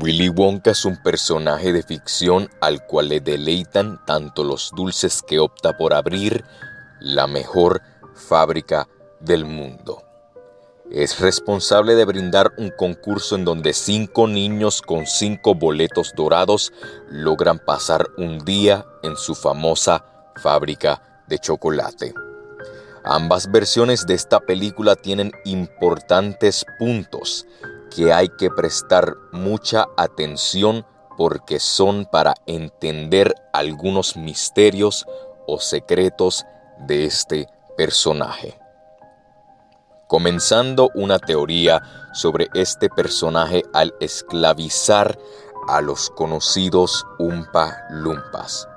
Willy Wonka es un personaje de ficción al cual le deleitan tanto los dulces que opta por abrir la mejor fábrica del mundo. Es responsable de brindar un concurso en donde cinco niños con cinco boletos dorados logran pasar un día en su famosa fábrica de chocolate. Ambas versiones de esta película tienen importantes puntos que hay que prestar mucha atención porque son para entender algunos misterios o secretos de este personaje. Comenzando una teoría sobre este personaje al esclavizar a los conocidos Umpa Lumpas.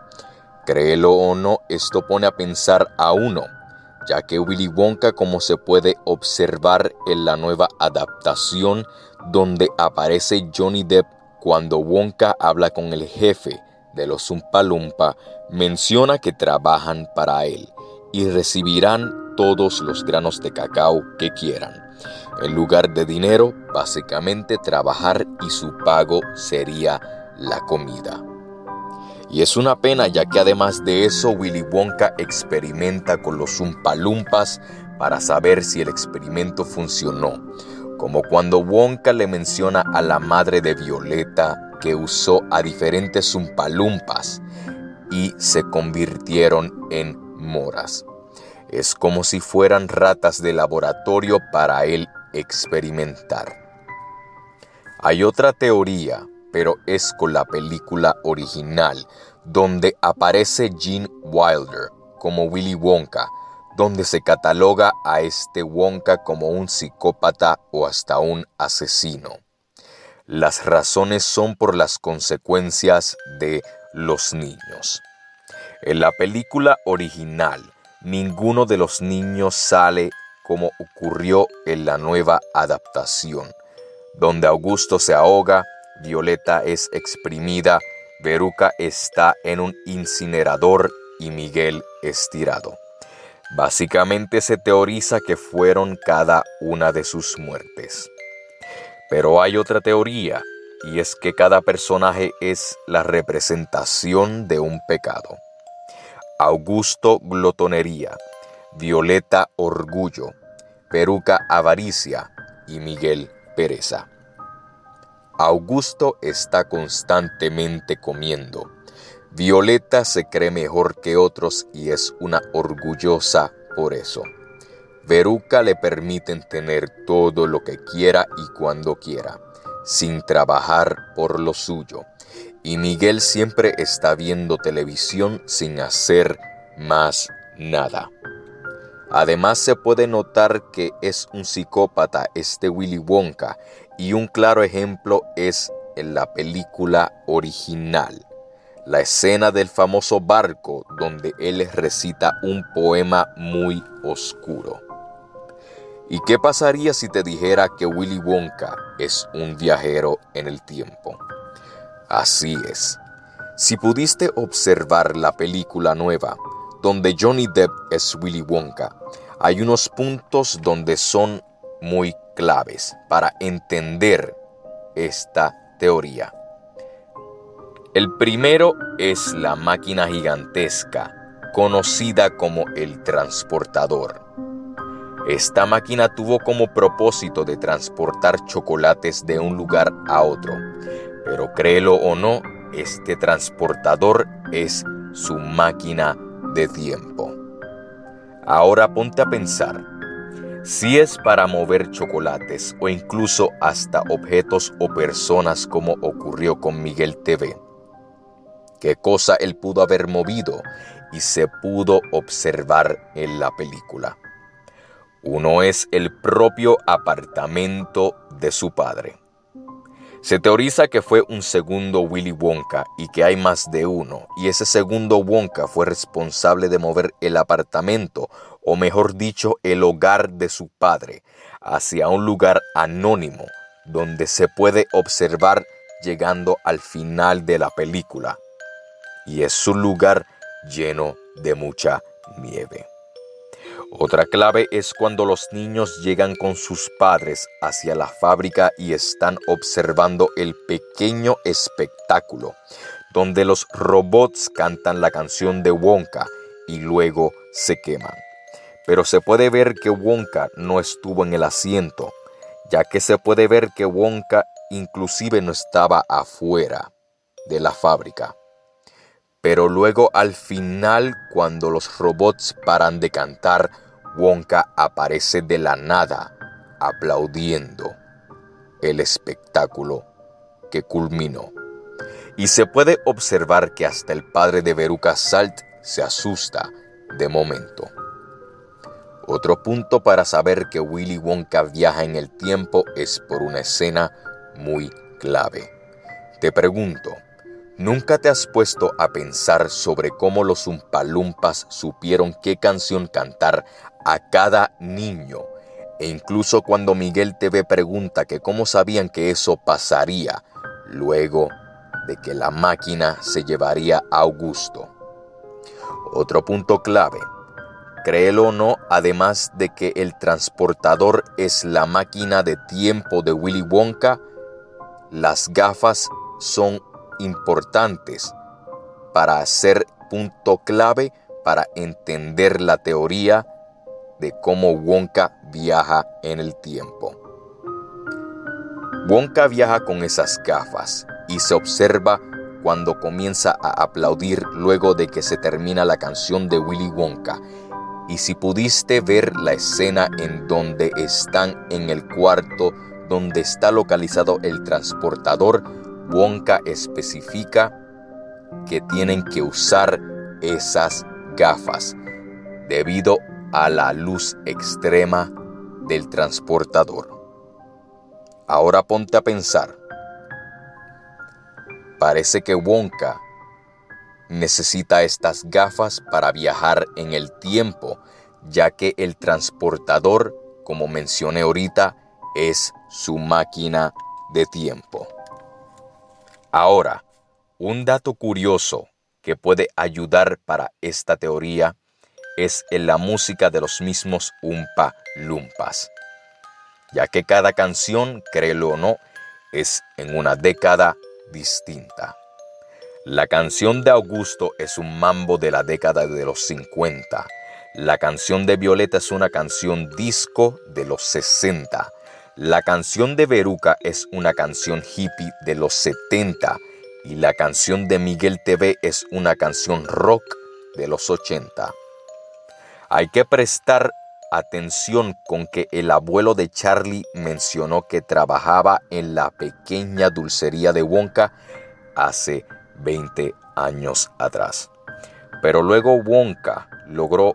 Créelo o no, esto pone a pensar a uno ya que Willy Wonka, como se puede observar en la nueva adaptación donde aparece Johnny Depp cuando Wonka habla con el jefe de los Lumpa, menciona que trabajan para él y recibirán todos los granos de cacao que quieran. En lugar de dinero, básicamente trabajar y su pago sería la comida. Y es una pena ya que además de eso Willy Wonka experimenta con los Umpalumpas para saber si el experimento funcionó, como cuando Wonka le menciona a la madre de Violeta que usó a diferentes Umpalumpas y se convirtieron en moras. Es como si fueran ratas de laboratorio para él experimentar. Hay otra teoría pero es con la película original, donde aparece Gene Wilder como Willy Wonka, donde se cataloga a este Wonka como un psicópata o hasta un asesino. Las razones son por las consecuencias de los niños. En la película original, ninguno de los niños sale como ocurrió en la nueva adaptación, donde Augusto se ahoga, Violeta es exprimida, Veruca está en un incinerador y Miguel estirado. Básicamente se teoriza que fueron cada una de sus muertes. Pero hay otra teoría, y es que cada personaje es la representación de un pecado. Augusto glotonería, Violeta orgullo, Peruca avaricia y Miguel pereza. Augusto está constantemente comiendo. Violeta se cree mejor que otros y es una orgullosa por eso. Veruca le permiten tener todo lo que quiera y cuando quiera, sin trabajar por lo suyo. Y Miguel siempre está viendo televisión sin hacer más nada. Además se puede notar que es un psicópata este Willy Wonka y un claro ejemplo es en la película original, la escena del famoso barco donde él recita un poema muy oscuro. ¿Y qué pasaría si te dijera que Willy Wonka es un viajero en el tiempo? Así es. Si pudiste observar la película nueva, donde Johnny Depp es Willy Wonka, hay unos puntos donde son muy claves para entender esta teoría. El primero es la máquina gigantesca, conocida como el transportador. Esta máquina tuvo como propósito de transportar chocolates de un lugar a otro, pero créelo o no, este transportador es su máquina de tiempo. Ahora ponte a pensar, si es para mover chocolates o incluso hasta objetos o personas como ocurrió con Miguel TV. ¿Qué cosa él pudo haber movido y se pudo observar en la película? Uno es el propio apartamento de su padre. Se teoriza que fue un segundo Willy Wonka y que hay más de uno, y ese segundo Wonka fue responsable de mover el apartamento, o mejor dicho, el hogar de su padre, hacia un lugar anónimo, donde se puede observar llegando al final de la película. Y es un lugar lleno de mucha nieve. Otra clave es cuando los niños llegan con sus padres hacia la fábrica y están observando el pequeño espectáculo, donde los robots cantan la canción de Wonka y luego se queman. Pero se puede ver que Wonka no estuvo en el asiento, ya que se puede ver que Wonka inclusive no estaba afuera de la fábrica. Pero luego al final, cuando los robots paran de cantar, Wonka aparece de la nada, aplaudiendo el espectáculo que culminó. Y se puede observar que hasta el padre de Veruca Salt se asusta de momento. Otro punto para saber que Willy Wonka viaja en el tiempo es por una escena muy clave. Te pregunto, ¿nunca te has puesto a pensar sobre cómo los Umpalumpas supieron qué canción cantar a cada niño. E incluso cuando Miguel TV pregunta que cómo sabían que eso pasaría luego de que la máquina se llevaría a Augusto. Otro punto clave, créelo o no, además de que el transportador es la máquina de tiempo de Willy Wonka, las gafas son importantes para hacer punto clave para entender la teoría de cómo Wonka viaja en el tiempo. Wonka viaja con esas gafas y se observa cuando comienza a aplaudir luego de que se termina la canción de Willy Wonka. Y si pudiste ver la escena en donde están en el cuarto donde está localizado el transportador, Wonka especifica que tienen que usar esas gafas debido a la luz extrema del transportador. Ahora ponte a pensar. Parece que Wonka necesita estas gafas para viajar en el tiempo, ya que el transportador, como mencioné ahorita, es su máquina de tiempo. Ahora, un dato curioso que puede ayudar para esta teoría es en la música de los mismos Umpa Lumpas, ya que cada canción, créelo o no, es en una década distinta. La canción de Augusto es un mambo de la década de los 50. La canción de Violeta es una canción disco de los 60. La canción de Veruca es una canción hippie de los 70. Y la canción de Miguel TV es una canción rock de los 80. Hay que prestar atención con que el abuelo de Charlie mencionó que trabajaba en la pequeña dulcería de Wonka hace 20 años atrás. Pero luego Wonka logró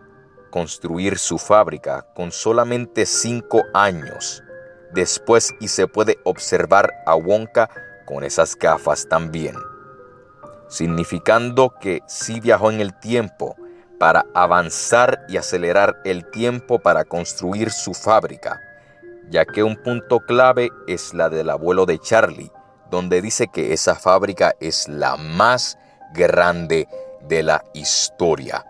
construir su fábrica con solamente 5 años después y se puede observar a Wonka con esas gafas también, significando que sí viajó en el tiempo para avanzar y acelerar el tiempo para construir su fábrica, ya que un punto clave es la del abuelo de Charlie, donde dice que esa fábrica es la más grande de la historia.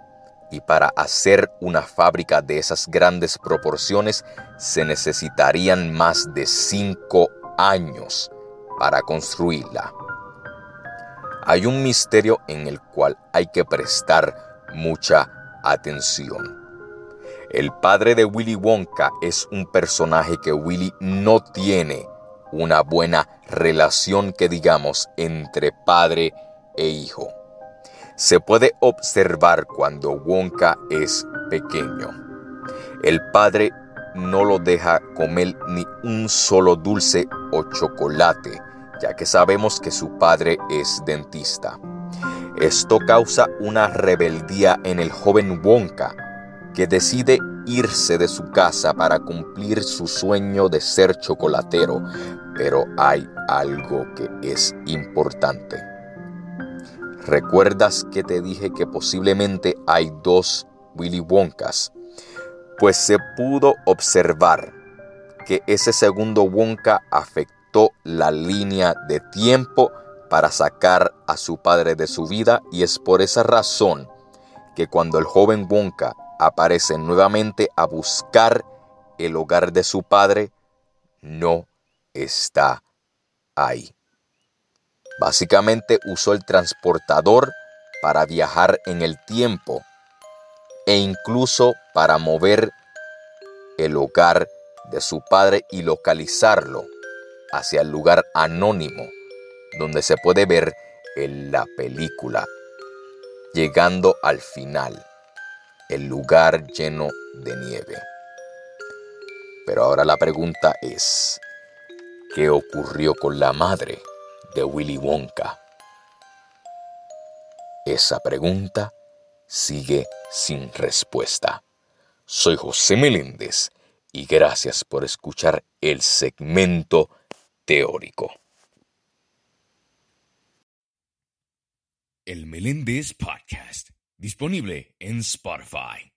Y para hacer una fábrica de esas grandes proporciones se necesitarían más de cinco años para construirla. Hay un misterio en el cual hay que prestar mucha atención. El padre de Willy Wonka es un personaje que Willy no tiene una buena relación que digamos entre padre e hijo. Se puede observar cuando Wonka es pequeño. El padre no lo deja comer ni un solo dulce o chocolate, ya que sabemos que su padre es dentista. Esto causa una rebeldía en el joven Wonka, que decide irse de su casa para cumplir su sueño de ser chocolatero, pero hay algo que es importante. ¿Recuerdas que te dije que posiblemente hay dos Willy Wonkas? Pues se pudo observar que ese segundo Wonka afectó la línea de tiempo para sacar a su padre de su vida y es por esa razón que cuando el joven Wonka aparece nuevamente a buscar el hogar de su padre, no está ahí. Básicamente usó el transportador para viajar en el tiempo e incluso para mover el hogar de su padre y localizarlo hacia el lugar anónimo donde se puede ver en la película, llegando al final, el lugar lleno de nieve. Pero ahora la pregunta es, ¿qué ocurrió con la madre de Willy Wonka? Esa pregunta sigue sin respuesta. Soy José Meléndez y gracias por escuchar el segmento teórico. El Meléndez Podcast, disponible en Spotify.